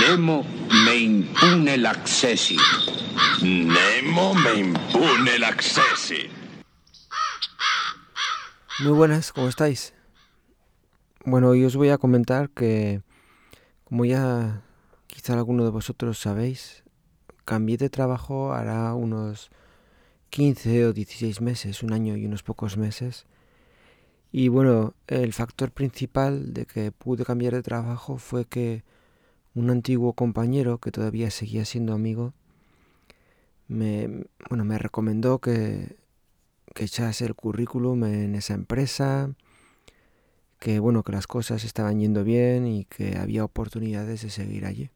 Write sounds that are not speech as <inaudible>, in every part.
Nemo me impune l'accessi. Nemo me impune l'accessi. Muy buenas, ¿cómo estáis? Bueno, hoy os voy a comentar que, como ya quizá alguno de vosotros sabéis, cambié de trabajo hará unos 15 o 16 meses, un año y unos pocos meses. Y bueno, el factor principal de que pude cambiar de trabajo fue que un antiguo compañero que todavía seguía siendo amigo me, bueno, me recomendó que, que echase el currículum en esa empresa, que bueno, que las cosas estaban yendo bien y que había oportunidades de seguir allí.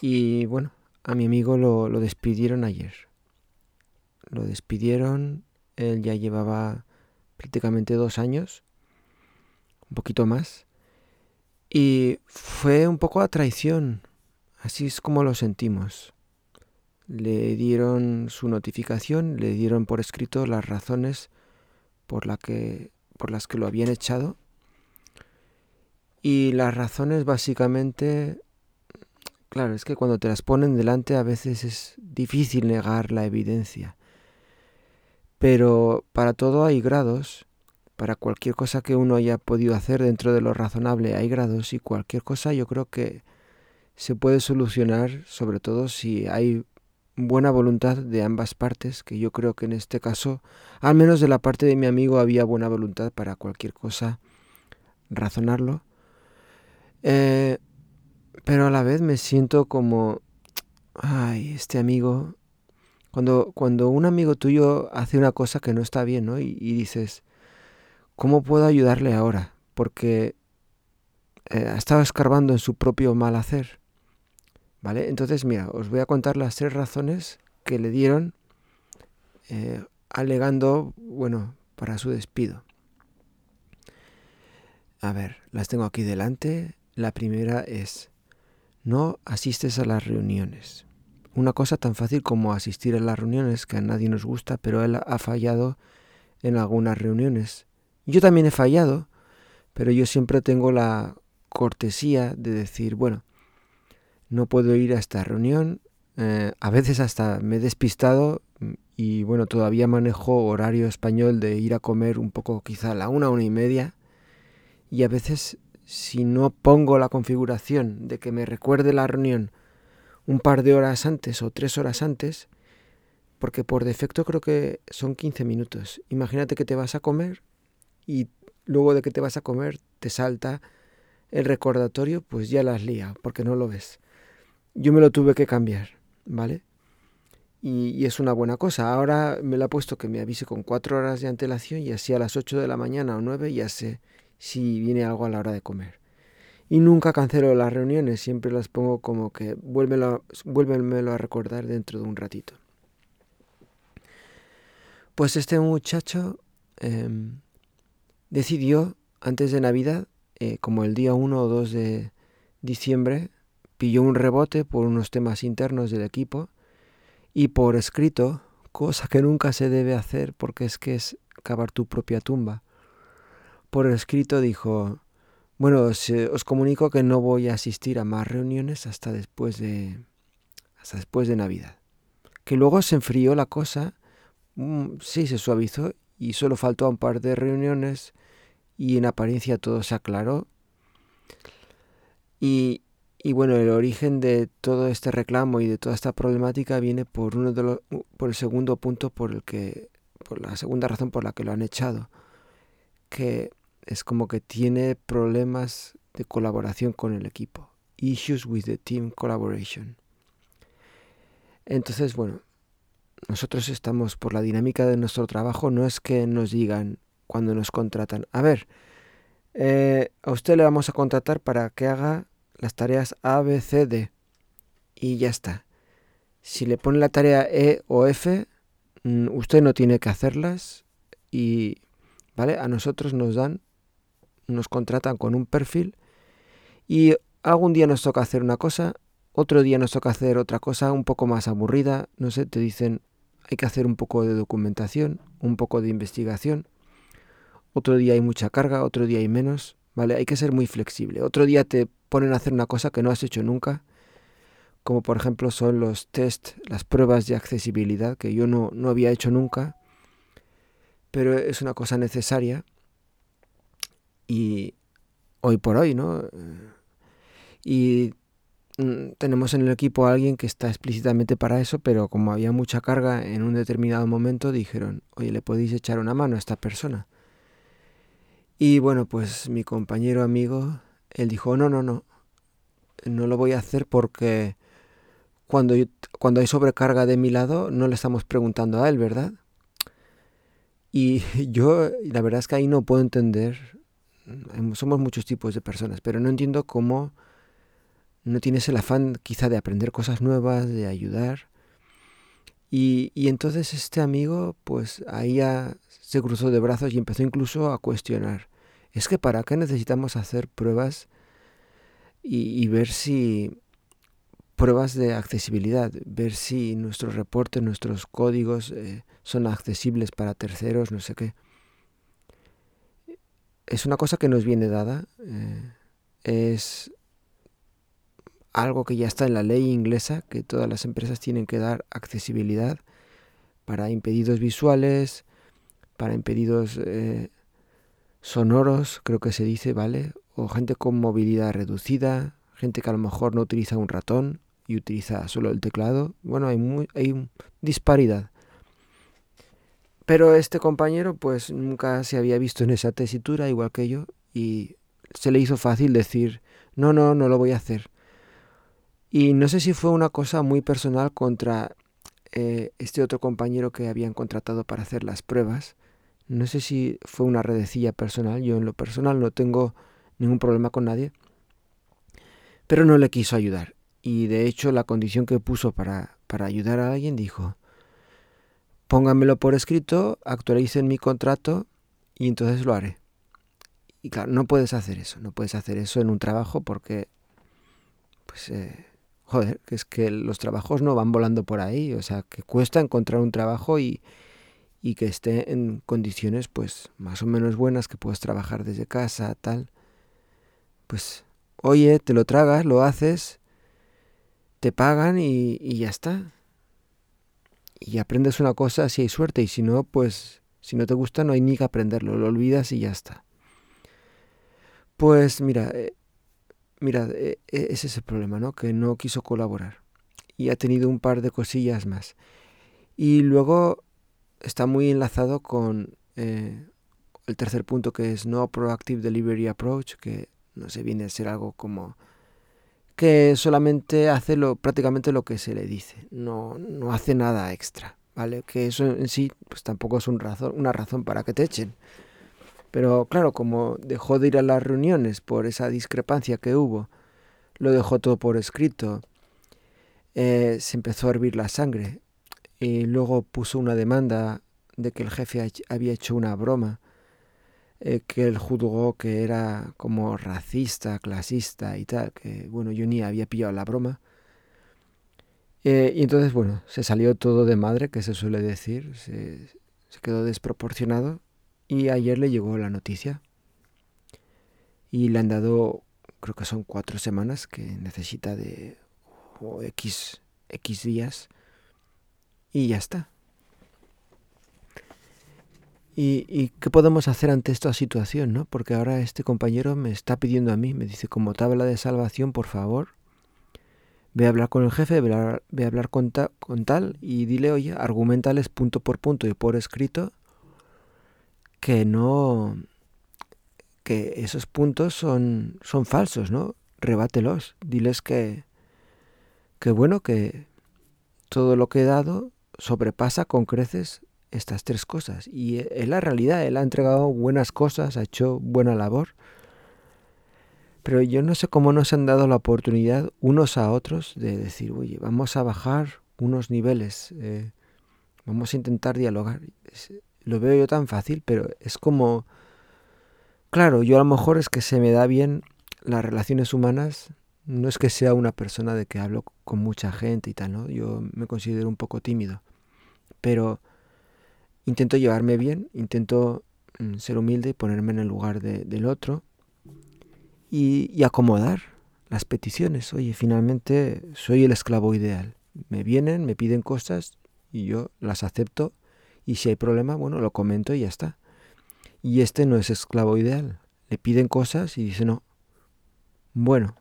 Y bueno, a mi amigo lo, lo despidieron ayer. Lo despidieron, él ya llevaba prácticamente dos años, un poquito más, y fue un poco a traición, así es como lo sentimos. Le dieron su notificación, le dieron por escrito las razones por, la que, por las que lo habían echado. Y las razones básicamente, claro, es que cuando te las ponen delante a veces es difícil negar la evidencia. Pero para todo hay grados para cualquier cosa que uno haya podido hacer dentro de lo razonable hay grados y cualquier cosa yo creo que se puede solucionar sobre todo si hay buena voluntad de ambas partes, que yo creo que en este caso, al menos de la parte de mi amigo, había buena voluntad para cualquier cosa razonarlo. Eh, pero a la vez me siento como, ay, este amigo, cuando, cuando un amigo tuyo hace una cosa que no está bien, ¿no? y dices, ¿Cómo puedo ayudarle ahora? Porque eh, ha estado escarbando en su propio mal hacer. ¿Vale? Entonces, mira, os voy a contar las tres razones que le dieron eh, alegando, bueno, para su despido. A ver, las tengo aquí delante. La primera es, no asistes a las reuniones. Una cosa tan fácil como asistir a las reuniones que a nadie nos gusta, pero él ha fallado en algunas reuniones yo también he fallado, pero yo siempre tengo la cortesía de decir, bueno, no puedo ir a esta reunión, eh, a veces hasta me he despistado y bueno, todavía manejo horario español de ir a comer un poco quizá a la una, una y media y a veces si no pongo la configuración de que me recuerde la reunión un par de horas antes o tres horas antes, porque por defecto creo que son 15 minutos. Imagínate que te vas a comer y luego de que te vas a comer te salta el recordatorio, pues ya las lía, porque no lo ves. Yo me lo tuve que cambiar, ¿vale? Y, es una buena cosa. Ahora me lo ha puesto que me avise con cuatro horas de antelación y así a las ocho de la mañana o nueve ya sé si viene algo a la hora de comer. Y nunca cancelo las reuniones, siempre las pongo como que vuélvemelo a recordar dentro de un ratito. Pues este muchacho em, decidió antes de Navidad, eh, como el día 1 o 2 de diciembre, pilló un rebote por unos temas internos del equipo y por escrito, cosa que nunca se debe hacer porque es que es cavar tu propia tumba. Por escrito dijo, bueno, os, os comunico que no voy a asistir a más reuniones hasta después de hasta después de Navidad. Que luego se enfrió la cosa, mm, sí se suavizó y solo faltó un par de reuniones y en apariencia todo se aclaró. Y, y, bueno, el origen de todo este reclamo y de toda esta problemática viene por uno de los, por el segundo punto por el que, por la segunda razón por la que lo han echado, que es como que tiene problemas de colaboración con el equipo, issues with the team collaboration. Entonces, bueno, nosotros estamos por la dinámica de nuestro trabajo, no es que nos digan, cuando nos contratan. A ver, eh, a usted le vamos a contratar para que haga las tareas A, B, C, D. Y ya está. Si le pone la tarea E o F, mm, usted no tiene que hacerlas y, ¿vale? A nosotros nos dan, nos contratan con un perfil y algún día nos toca hacer una cosa, otro día nos toca hacer otra cosa un poco más aburrida, no sé, te dicen hay que hacer un poco de documentación, un poco de investigación. Otro día hay mucha carga, otro día hay menos. ¿vale? Hay que ser muy flexible. Otro día te ponen a hacer una cosa que no has hecho nunca, como por ejemplo son los test, las pruebas de accesibilidad, que yo no, no había hecho nunca, pero es una cosa necesaria y hoy por hoy, ¿no? Y mm, tenemos en el equipo a alguien que está explícitamente para eso, pero como había mucha carga en un determinado momento, dijeron, oye, ¿le podéis echar una mano a esta persona? Y bueno, pues mi compañero amigo, él dijo, no, no, no, no lo voy a hacer porque cuando, cuando hay sobrecarga de mi lado no le estamos preguntando a él, ¿verdad? Y <laughs> yo, la verdad es que ahí no puedo entender, somos muchos tipos de personas, pero no entiendo cómo no tienes el afán quizá de aprender cosas nuevas, de ayudar. Y, y entonces este amigo, pues ahí ya se cruzó de brazos y empezó incluso a cuestionar. Es que para qué necesitamos hacer pruebas y, ver si pruebas de accesibilidad, ver si nuestros reportes, nuestros códigos eh, son accesibles para terceros, no sé qué. Es una cosa que nos viene dada, eh, es algo que ya está en la ley inglesa, que todas las empresas tienen que dar accesibilidad para impedidos visuales, para impedidos eh, sonoros, creo que se dice, ¿vale? O gente con movilidad reducida, gente que a lo mejor no utiliza un ratón y utiliza solo el teclado. Bueno, hay, hay disparidad. Pero este compañero pues nunca se había visto en esa tesitura, igual que yo, y se le hizo fácil decir, no, no, no lo voy a hacer. Y no sé si fue una cosa muy personal contra eh, este otro compañero que habían contratado para hacer las pruebas. No sé si fue una redecilla personal. Yo en lo personal no tengo ningún problema con nadie. Pero no le quiso ayudar. Y de hecho la condición que puso para, para ayudar a alguien dijo, pónganmelo por escrito, actualicen mi contrato y entonces lo haré. Y claro, no puedes hacer eso. No puedes hacer eso en un trabajo porque pues eh, joder, que es que los trabajos no van volando por ahí, o sea, que cuesta encontrar un trabajo y, y que esté en condiciones pues más o menos buenas, que puedas trabajar desde casa, tal. Pues, oye, te lo tragas, lo haces, te pagan y, y ya está. Y aprendes una cosa si hay suerte y si no, pues si no te gusta no hay ni que aprenderlo, lo olvidas y ya está. Pues mira, eh, Mira, e, e, ese es el problema, ¿no? Que no quiso colaborar. Y ha tenido un par de cosillas más. Y luego está muy enlazado con eh, el tercer punto que es No Proactive Delivery Approach, que no sé, viene a ser algo como que solamente hace lo, prácticamente lo que se le dice, no, no hace nada extra, ¿vale? Que eso en sí pues tampoco es un razón, una razón para que te echen. Pero claro, como dejó de ir a las reuniones por esa discrepancia que hubo, lo dejó todo por escrito, eh, se empezó a hervir la sangre y luego puso una demanda de que el jefe había hecho una broma, eh, que él juzgó que era como racista, clasista y tal, que bueno, yo ni había pillado la broma. Eh, y entonces, bueno, se salió todo de madre, que se suele decir, se, quedó desproporcionado y ayer le llegó la noticia. Y le han dado, creo que son cuatro semanas que necesita de X, X días. Y ya está. ¿Y, ¿Y, qué podemos hacer ante esta situación? ¿no? Porque ahora este compañero me está pidiendo a mí, me dice, como tabla de salvación, por favor, ve a hablar con el jefe, ve a, hablar con, con tal y dile, oye, argumentales punto por punto y por escrito que no que esos puntos son son falsos, ¿no? Rebátelos, diles que que bueno, que todo lo que he dado sobrepasa con creces estas tres cosas y es la realidad, él ha entregado buenas cosas, ha hecho buena labor. Pero yo no sé cómo nos han dado la oportunidad unos a otros de decir, oye, vamos a bajar unos niveles, eh, vamos a intentar dialogar lo veo yo tan fácil, pero es como, claro, yo a lo mejor es que se me da bien las relaciones humanas, no es que sea una persona de que hablo con mucha gente y tal, ¿no? Yo me considero un poco tímido, pero intento llevarme bien, intento mm, ser humilde y ponerme en el lugar del otro y, acomodar las peticiones. Oye, finalmente soy el esclavo ideal. Me vienen, me piden cosas y yo las acepto y si hay problema, bueno, lo comento y ya está. Y este no es esclavo ideal. Le piden cosas y dice no. Bueno,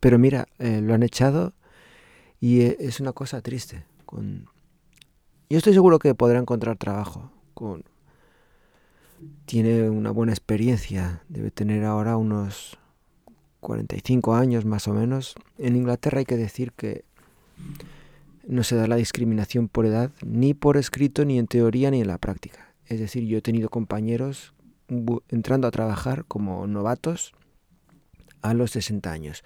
pero mira, eh, lo han echado y eh, es una cosa triste. Con... Yo estoy seguro que podrá encontrar trabajo. Con... Tiene una buena experiencia. Debe tener ahora unos 45 años más o menos. En Inglaterra hay que decir que no se da la discriminación por edad, ni por escrito, ni en teoría, ni en la práctica. Es decir, yo he tenido compañeros entrando a trabajar como novatos a los 60 años.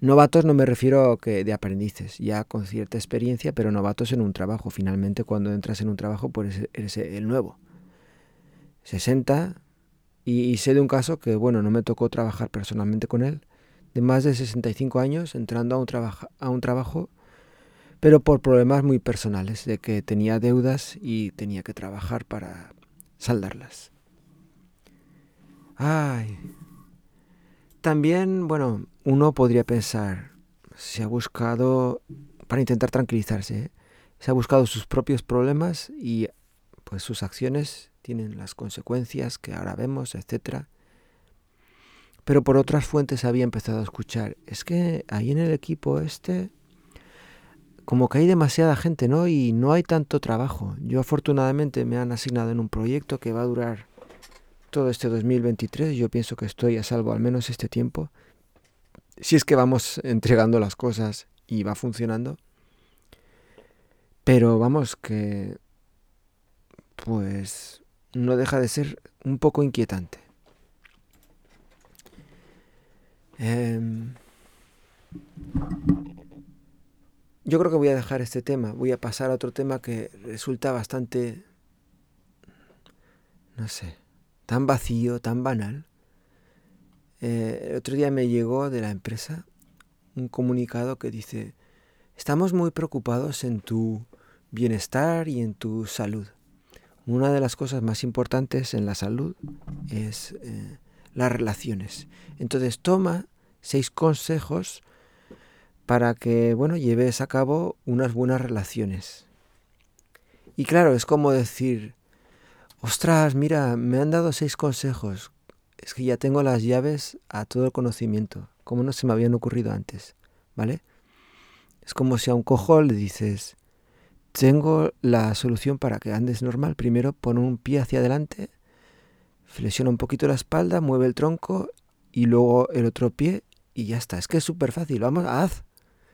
Novatos no me refiero que de aprendices, ya con cierta experiencia, pero novatos en un trabajo. Finalmente, cuando entras en un trabajo, pues eres el nuevo. 60, y, sé de un caso que, bueno, no me tocó trabajar personalmente con él, de más de 65 años, entrando a un, a un trabajo, pero por problemas muy personales, de que tenía deudas y tenía que trabajar para saldarlas. Ay, también, bueno, uno podría pensar, se ha buscado, para intentar tranquilizarse, ¿eh? se ha buscado sus propios problemas y pues sus acciones tienen las consecuencias que ahora vemos, etc. Pero por otras fuentes había empezado a escuchar, es que ahí en el equipo este, como que hay demasiada gente, ¿no? Y no hay tanto trabajo. Yo afortunadamente me han asignado en un proyecto que va a durar todo este 2023. Yo pienso que estoy a salvo al menos este tiempo. Si es que vamos entregando las cosas y va funcionando. Pero vamos que pues no deja de ser un poco inquietante. Em, yo creo que voy a dejar este tema, voy a pasar a otro tema que resulta bastante, no sé, tan vacío, tan banal. Eh, el otro día me llegó de la empresa un comunicado que dice, estamos muy preocupados en tu bienestar y en tu salud. Una de las cosas más importantes en la salud es eh, las relaciones. Entonces toma seis consejos para que, bueno, lleves a cabo unas buenas relaciones. Y claro, es como decir, ostras, mira, me han dado seis consejos. Es que ya tengo las llaves a todo el conocimiento, como no se me habían ocurrido antes, ¿vale? Es como si a un cojo le dices, tengo la solución para que andes normal. Primero pon un pie hacia adelante, flexiona un poquito la espalda, mueve el tronco y luego el otro pie y ya está. Es que es súper fácil, vamos, haz.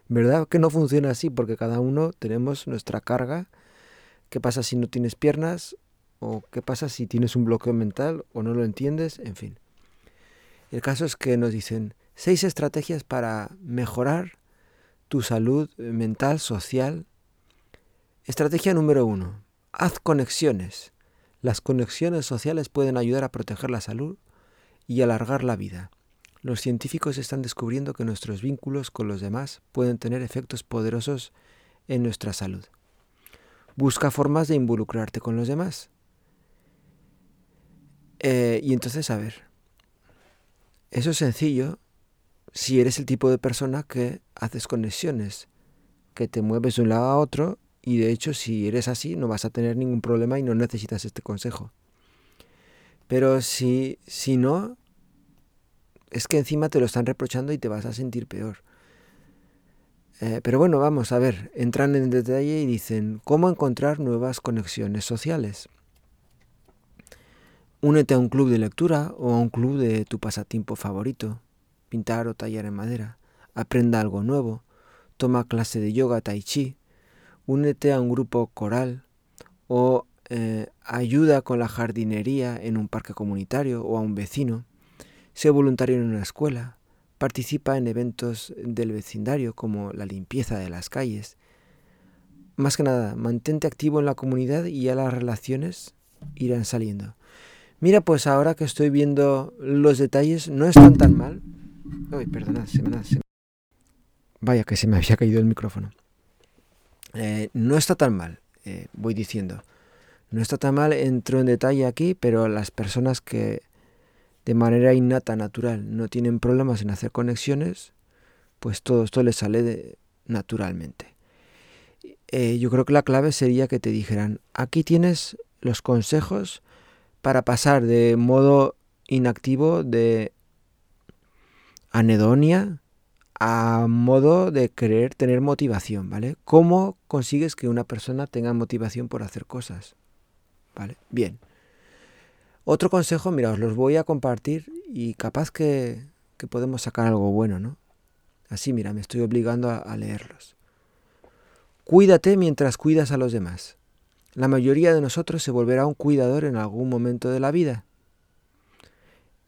¿Verdad que no funciona así? Porque cada uno tenemos nuestra carga. ¿Qué pasa si no tienes piernas? O qué pasa si tienes un bloqueo mental o no lo entiendes, en fin. El caso es que nos dicen seis estrategias para mejorar tu salud mental, social. Estrategia número uno. Haz conexiones. Las conexiones sociales pueden ayudar a proteger la salud y alargar la vida. Los científicos están descubriendo que nuestros vínculos con los demás pueden tener efectos poderosos en nuestra salud. Busca formas de involucrarte con los demás. Eh, y entonces, a ver, eso es sencillo si eres el tipo de persona que haces conexiones, que te mueves de un lado a otro y de hecho si eres así no vas a tener ningún problema y no necesitas este consejo. Pero si, si no, es que encima te lo están reprochando y te vas a sentir peor. Eh, pero bueno, vamos a ver, entran en detalle y dicen, ¿cómo encontrar nuevas conexiones sociales? Únete a un club de lectura o a un club de tu pasatiempo favorito, pintar o tallar en madera. Aprenda algo nuevo. Toma clase de yoga, tai chi. Únete a un grupo coral o eh, ayuda con la jardinería en un parque comunitario o a un vecino. Sé voluntario en una escuela. Participa en eventos del vecindario como la limpieza de las calles. Más que nada, mantente activo en la comunidad y ya las relaciones irán saliendo. Mira, pues ahora que estoy viendo los detalles, no están tan mal. Ay, perdona, se me, Vaya, que se me <laughs> había caído el micrófono. Eh, no está tan mal, eh, voy diciendo. No está tan mal, entro en detalle aquí, pero las personas que de manera innata, natural, no tienen problemas en hacer conexiones, pues todo esto les sale de, naturalmente. Eh, yo creo que la clave sería que te dijeran, aquí tienes los consejos para pasar de modo inactivo de anedonia a modo de querer tener motivación, ¿vale? ¿Cómo consigues que una persona tenga motivación por hacer cosas? ¿Vale? Bien. Otro consejo, mira, os los voy a compartir y capaz que, podemos sacar algo bueno, ¿no? Así, mira, me estoy obligando a leerlos. Cuídate mientras cuidas a los demás. La mayoría de nosotros se volverá un cuidador en algún momento de la vida.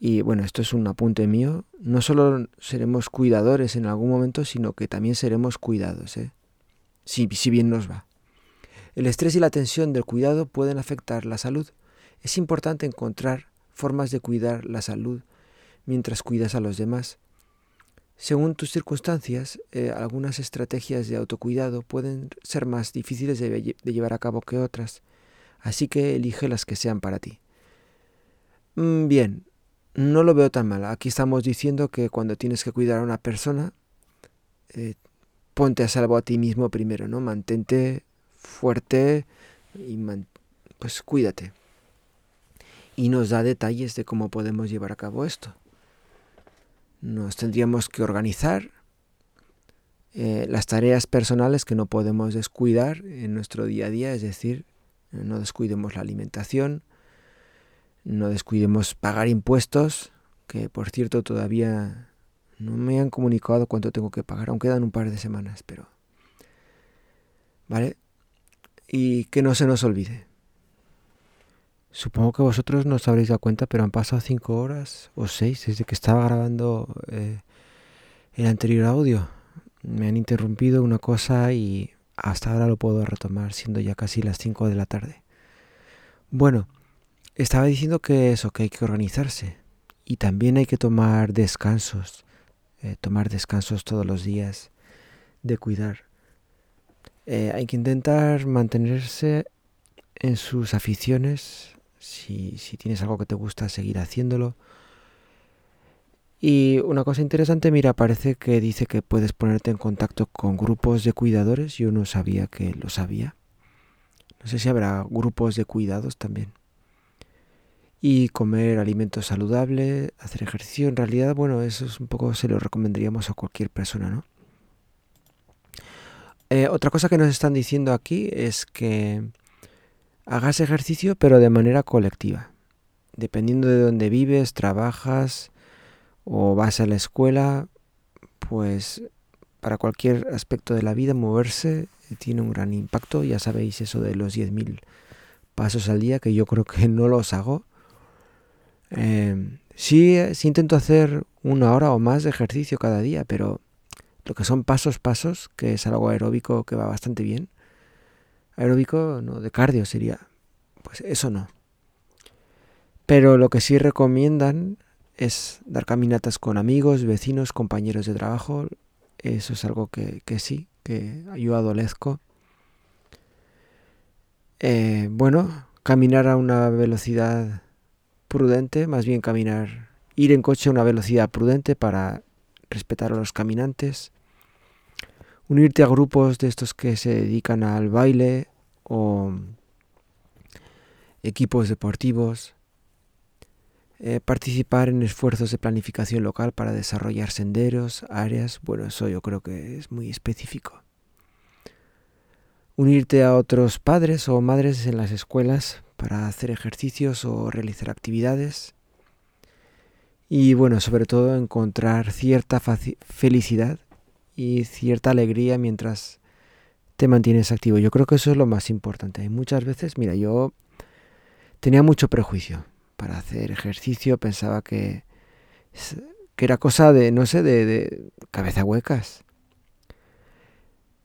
Y bueno, esto es un apunte mío. No solo seremos cuidadores en algún momento, sino que también seremos cuidados, ¿eh? si, si bien nos va. El estrés y la tensión del cuidado pueden afectar la salud. Es importante encontrar formas de cuidar la salud mientras cuidas a los demás. Según tus circunstancias, eh, algunas estrategias de autocuidado pueden ser más difíciles de, llevar a cabo que otras, así que elige las que sean para ti. Mm, bien, no lo veo tan mal. Aquí estamos diciendo que cuando tienes que cuidar a una persona, eh, ponte a salvo a ti mismo primero, ¿no? Mantente fuerte y pues cuídate. Y nos da detalles de cómo podemos llevar a cabo esto nos tendríamos que organizar eh, las tareas personales que no podemos descuidar en nuestro día a día, es decir, no descuidemos la alimentación, no descuidemos pagar impuestos, que por cierto todavía no me han comunicado cuánto tengo que pagar, aunque quedan un par de semanas, pero... ¿Vale? Y que no se nos olvide. Supongo que vosotros no os habréis dado cuenta, pero han pasado cinco horas o seis desde que estaba grabando eh, el anterior audio. Me han interrumpido una cosa y hasta ahora lo puedo retomar, siendo ya casi las cinco de la tarde. Bueno, estaba diciendo que eso, que hay que organizarse y también hay que tomar descansos, eh, tomar descansos todos los días, de cuidar. Eh, hay que intentar mantenerse en sus aficiones si, tienes algo que te gusta, seguir haciéndolo. Y una cosa interesante, mira, parece que dice que puedes ponerte en contacto con grupos de cuidadores. Yo no sabía que lo sabía. No sé si habrá grupos de cuidados también. Y comer alimentos saludables, hacer ejercicio. En realidad, bueno, eso es un poco, se lo recomendaríamos a cualquier persona, ¿no? Eh, otra cosa que nos están diciendo aquí es que hagas ejercicio pero de manera colectiva. Dependiendo de dónde vives, trabajas o vas a la escuela, pues para cualquier aspecto de la vida moverse tiene un gran impacto. Ya sabéis eso de los 10.000 pasos al día, que yo creo que no los hago. Eh, sí, sí intento hacer una hora o más de ejercicio cada día, pero lo que son pasos, pasos, que es algo aeróbico que va bastante bien, aeróbico, no, de cardio sería. Pues eso no. Pero lo que sí recomiendan es dar caminatas con amigos, vecinos, compañeros de trabajo. Eso es algo que, sí, que yo adolezco. Eh, bueno, caminar a una velocidad prudente, más bien caminar, ir en coche a una velocidad prudente para respetar a los caminantes unirte a grupos de estos que se dedican al baile o equipos deportivos, eh, participar en esfuerzos de planificación local para desarrollar senderos, áreas, bueno, eso yo creo que es muy específico. Unirte a otros padres o madres en las escuelas para hacer ejercicios o realizar actividades. Y bueno, sobre todo encontrar cierta felicidad y cierta alegría mientras te mantienes activo. Yo creo que eso es lo más importante. Y muchas veces, mira, yo tenía mucho prejuicio para hacer ejercicio, pensaba que, que era cosa de, no sé, de, de cabeza huecas.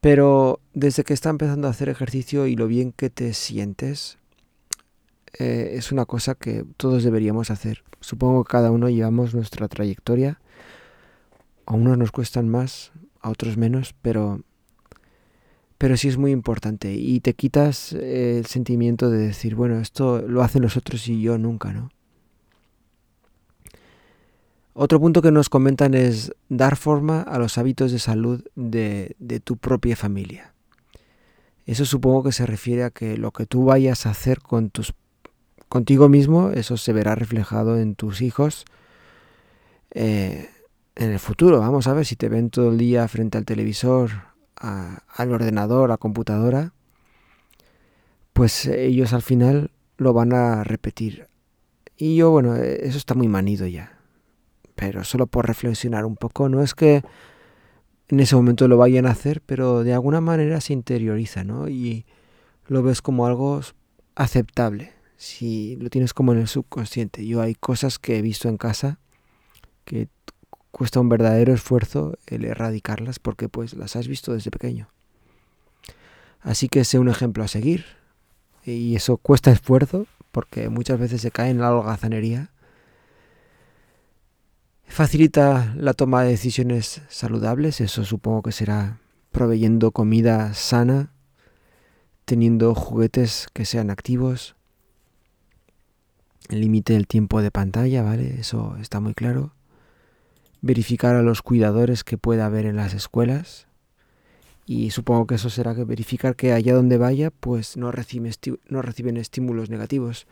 Pero desde que está empezando a hacer ejercicio y lo bien que te sientes, eh, es una cosa que todos deberíamos hacer. Supongo que cada uno llevamos nuestra trayectoria. A unos nos cuestan más, otros menos, pero, pero sí es muy importante y te quitas el sentimiento de decir, bueno, esto lo hacen los otros y yo nunca, ¿no? Otro punto que nos comentan es dar forma a los hábitos de salud de, tu propia familia. Eso supongo que se refiere a que lo que tú vayas a hacer con tus, contigo mismo, eso se verá reflejado en tus hijos eh, en el futuro. Vamos a ver si te ven todo el día frente al televisor, al ordenador, a computadora, pues ellos al final lo van a repetir. Y yo, bueno, eso está muy manido ya pero solo por reflexionar un poco. No es que en ese momento lo vayan a hacer, pero de alguna manera se interioriza, ¿no? Y lo ves como algo aceptable, si lo tienes como en el subconsciente. Yo hay cosas que he visto en casa que cuesta un verdadero esfuerzo el erradicarlas porque pues las has visto desde pequeño. Así que sé un ejemplo a seguir. Y eso cuesta esfuerzo porque muchas veces se cae en la holgazanería Facilita la toma de decisiones saludables, eso supongo que será proveyendo comida sana, teniendo juguetes que sean activos, el límite del tiempo de pantalla, ¿vale? Eso está muy claro. Verificar a los cuidadores que pueda haber en las escuelas. Y supongo que eso será que verificar que allá donde vaya, pues no, no reciben estímulos negativos.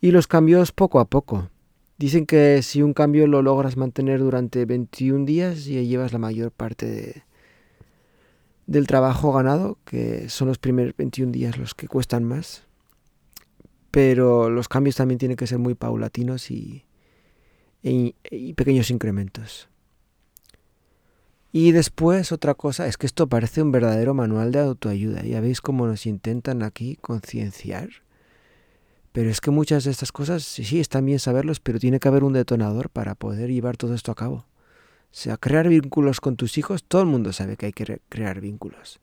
Y los cambios poco a poco. Dicen que si un cambio lo logras mantener durante 21 días y llevas la mayor parte del trabajo ganado, que son los primeros 21 días los que cuestan más. Pero los cambios también tienen que ser muy paulatinos y, y, pequeños incrementos. Y después otra cosa, es que esto parece un verdadero manual de autoayuda. Ya veis cómo nos intentan aquí concienciar pero es que muchas de estas cosas, sí, están bien saberlos, pero tiene que haber un detonador para poder llevar todo esto a cabo. O sea, crear vínculos con tus hijos, todo el mundo sabe que hay que crear vínculos.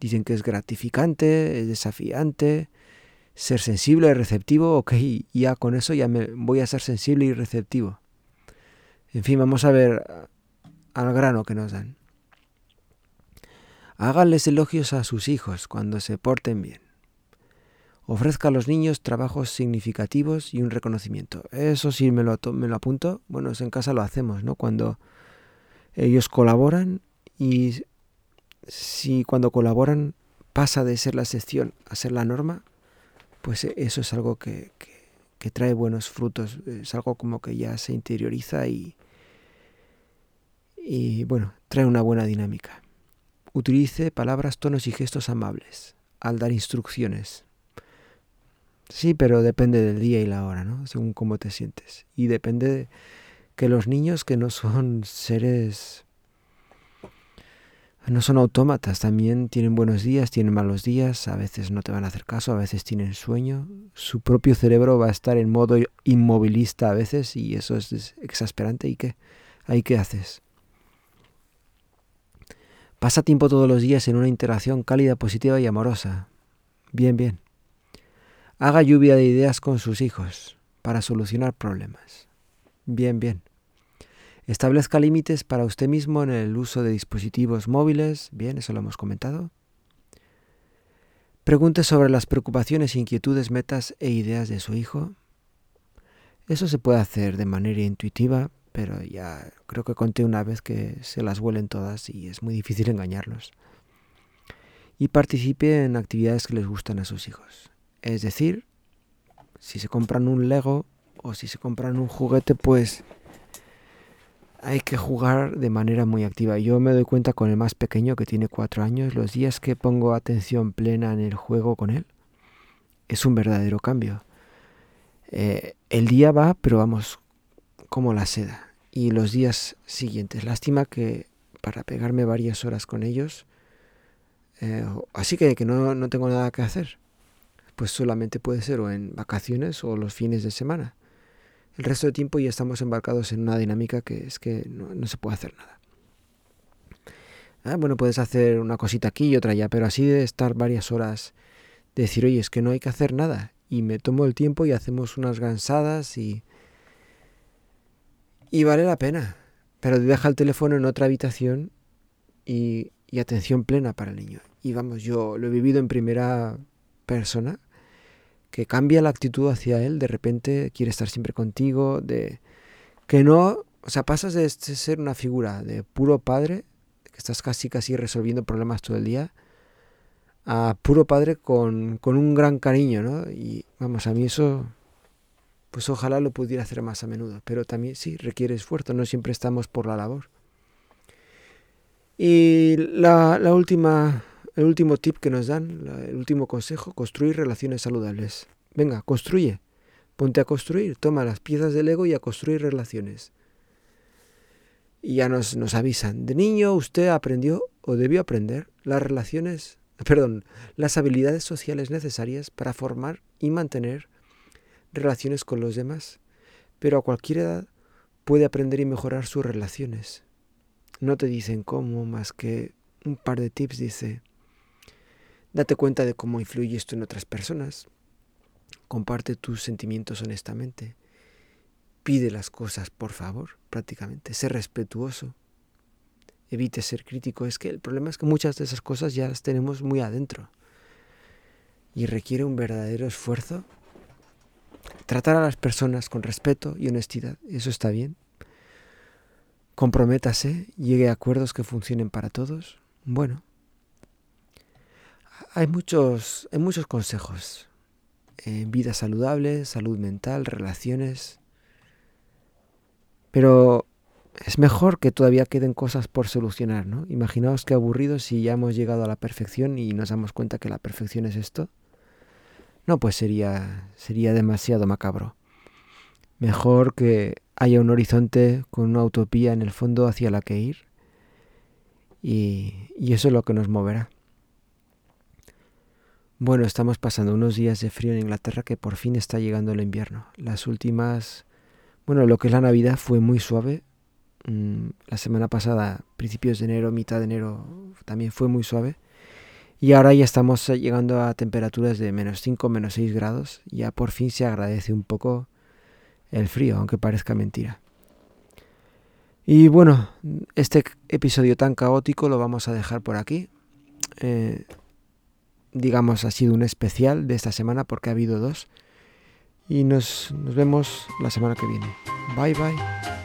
Dicen que es gratificante, es desafiante, ser sensible receptivo, ok, ya con eso ya me voy a ser sensible y receptivo. En fin, vamos a ver al grano que nos dan. Háganles elogios a sus hijos cuando se porten bien ofrezca a los niños trabajos significativos y un reconocimiento. Eso sí me lo, me lo apunto. Bueno, en casa lo hacemos, ¿no? Cuando ellos colaboran y si cuando colaboran pasa de ser la excepción a ser la norma, pues eso es algo que trae buenos frutos. Es algo como que ya se interioriza y, y bueno, trae una buena dinámica. Utilice palabras, tonos y gestos amables al dar instrucciones. Sí, pero depende del día y la hora, ¿no? Según cómo te sientes. Y depende de que los niños que no son seres, no son autómatas, también tienen buenos días, tienen malos días, a veces no te van a hacer caso, a veces tienen sueño. Su propio cerebro va a estar en modo inmovilista a veces y eso es exasperante. ¿Y qué? ¿Ahí qué haces? Pasa tiempo todos los días en una interacción cálida, positiva y amorosa. Bien, bien. Haga lluvia de ideas con sus hijos para solucionar problemas. Bien, bien. Establezca límites para usted mismo en el uso de dispositivos móviles. Bien, eso lo hemos comentado. Pregunte sobre las preocupaciones, inquietudes, metas e ideas de su hijo. Eso se puede hacer de manera intuitiva, pero ya creo que conté una vez que se las huelen todas y es muy difícil engañarlos. Y participe en actividades que les gustan a sus hijos. Es decir, si se compran un Lego o si se compran un juguete, pues hay que jugar de manera muy activa. Yo me doy cuenta con el más pequeño que tiene cuatro años, los días que pongo atención plena en el juego con él, es un verdadero cambio. Eh, el día va, pero vamos, como la seda. Y los días siguientes. Lástima que para pegarme varias horas con ellos, eh, así que, que no, no tengo nada que hacer pues solamente puede ser o en vacaciones o los fines de semana. El resto del tiempo ya estamos embarcados en una dinámica que es que no, se puede hacer nada. Ah, bueno, puedes hacer una cosita aquí y otra allá, pero así de estar varias horas, de decir, oye, es que no hay que hacer nada. Y me tomo el tiempo y hacemos unas gansadas y... Y vale la pena. Pero deja el teléfono en otra habitación y atención plena para el niño. Y vamos, yo lo he vivido en primera persona que cambia la actitud hacia él, de repente quiere estar siempre contigo, de que no O sea, pasas de ser una figura de puro padre, que estás casi casi resolviendo problemas todo el día, a puro padre con, con un gran cariño, ¿no? Y vamos, a mí eso, pues ojalá lo pudiera hacer más a menudo, pero también sí, requiere esfuerzo, no siempre estamos por la labor. Y la, la última, el último tip que nos dan, el último consejo, construir relaciones saludables. Venga, construye. Ponte a construir, toma las piezas del ego y a construir relaciones. Y ya nos, nos avisan, de niño usted aprendió o debió aprender las relaciones, <laughs> perdón, las habilidades sociales necesarias para formar y mantener relaciones con los demás. Pero a cualquier edad puede aprender y mejorar sus relaciones. No te dicen cómo, más que un par de tips, dice, date cuenta de cómo influye esto en otras personas, comparte tus sentimientos honestamente, pide las cosas por favor, prácticamente, sé respetuoso, evite ser crítico. Es que el problema es que muchas de esas cosas ya las tenemos muy adentro y requiere un verdadero esfuerzo. Tratar a las personas con respeto y honestidad, eso está bien, comprométase, llegue a acuerdos que funcionen para todos. Bueno, hay muchos, hay muchos consejos. Eh, vida saludable, salud mental, relaciones. Pero es mejor que todavía queden cosas por solucionar, ¿no? Imaginaos qué aburrido si ya hemos llegado a la perfección y nos damos cuenta que la perfección es esto. No, pues sería, sería demasiado macabro. Mejor que haya un horizonte con una utopía en el fondo hacia la que ir. Y, y eso es lo que nos moverá. Bueno, estamos pasando unos días de frío en Inglaterra que por fin está llegando el invierno. Las últimas, bueno, lo que es la Navidad fue muy suave. Mm, la semana pasada, principios de enero, mitad de enero, también fue muy suave. Y ahora ya estamos llegando a temperaturas de menos 5, menos 6 grados. Ya por fin se agradece un poco el frío, aunque parezca mentira. Y bueno, este episodio tan caótico lo vamos a dejar por aquí. Eh, digamos, ha sido un especial de esta semana porque ha habido dos. Y nos, nos vemos la semana que viene. Bye bye.